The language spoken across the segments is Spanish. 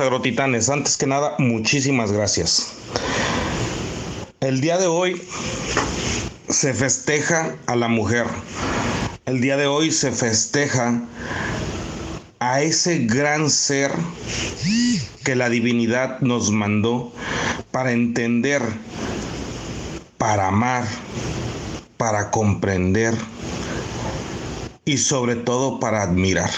Agrotitanes, antes que nada, muchísimas gracias. El día de hoy se festeja a la mujer. El día de hoy se festeja a ese gran ser que la divinidad nos mandó para entender, para amar, para comprender y sobre todo para admirar.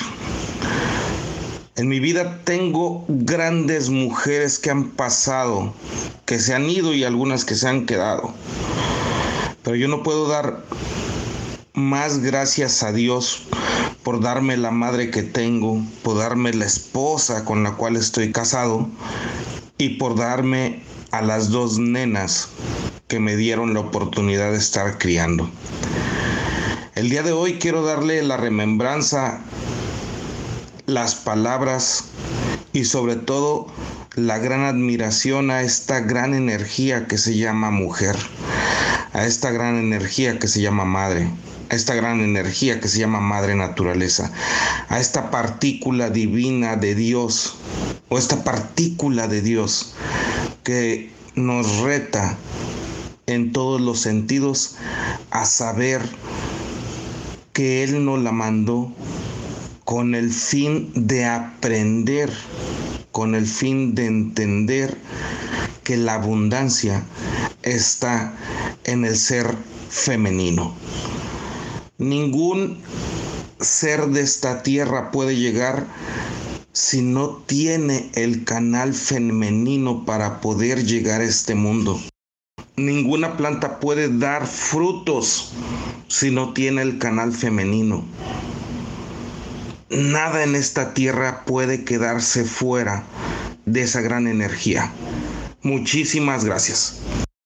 En mi vida tengo grandes mujeres que han pasado, que se han ido y algunas que se han quedado. Pero yo no puedo dar más gracias a Dios por darme la madre que tengo, por darme la esposa con la cual estoy casado y por darme a las dos nenas que me dieron la oportunidad de estar criando. El día de hoy quiero darle la remembranza, las palabras y sobre todo la gran admiración a esta gran energía que se llama mujer, a esta gran energía que se llama madre a esta gran energía que se llama madre naturaleza, a esta partícula divina de Dios, o esta partícula de Dios que nos reta en todos los sentidos a saber que Él nos la mandó con el fin de aprender, con el fin de entender que la abundancia está en el ser femenino. Ningún ser de esta tierra puede llegar si no tiene el canal femenino para poder llegar a este mundo. Ninguna planta puede dar frutos si no tiene el canal femenino. Nada en esta tierra puede quedarse fuera de esa gran energía. Muchísimas gracias.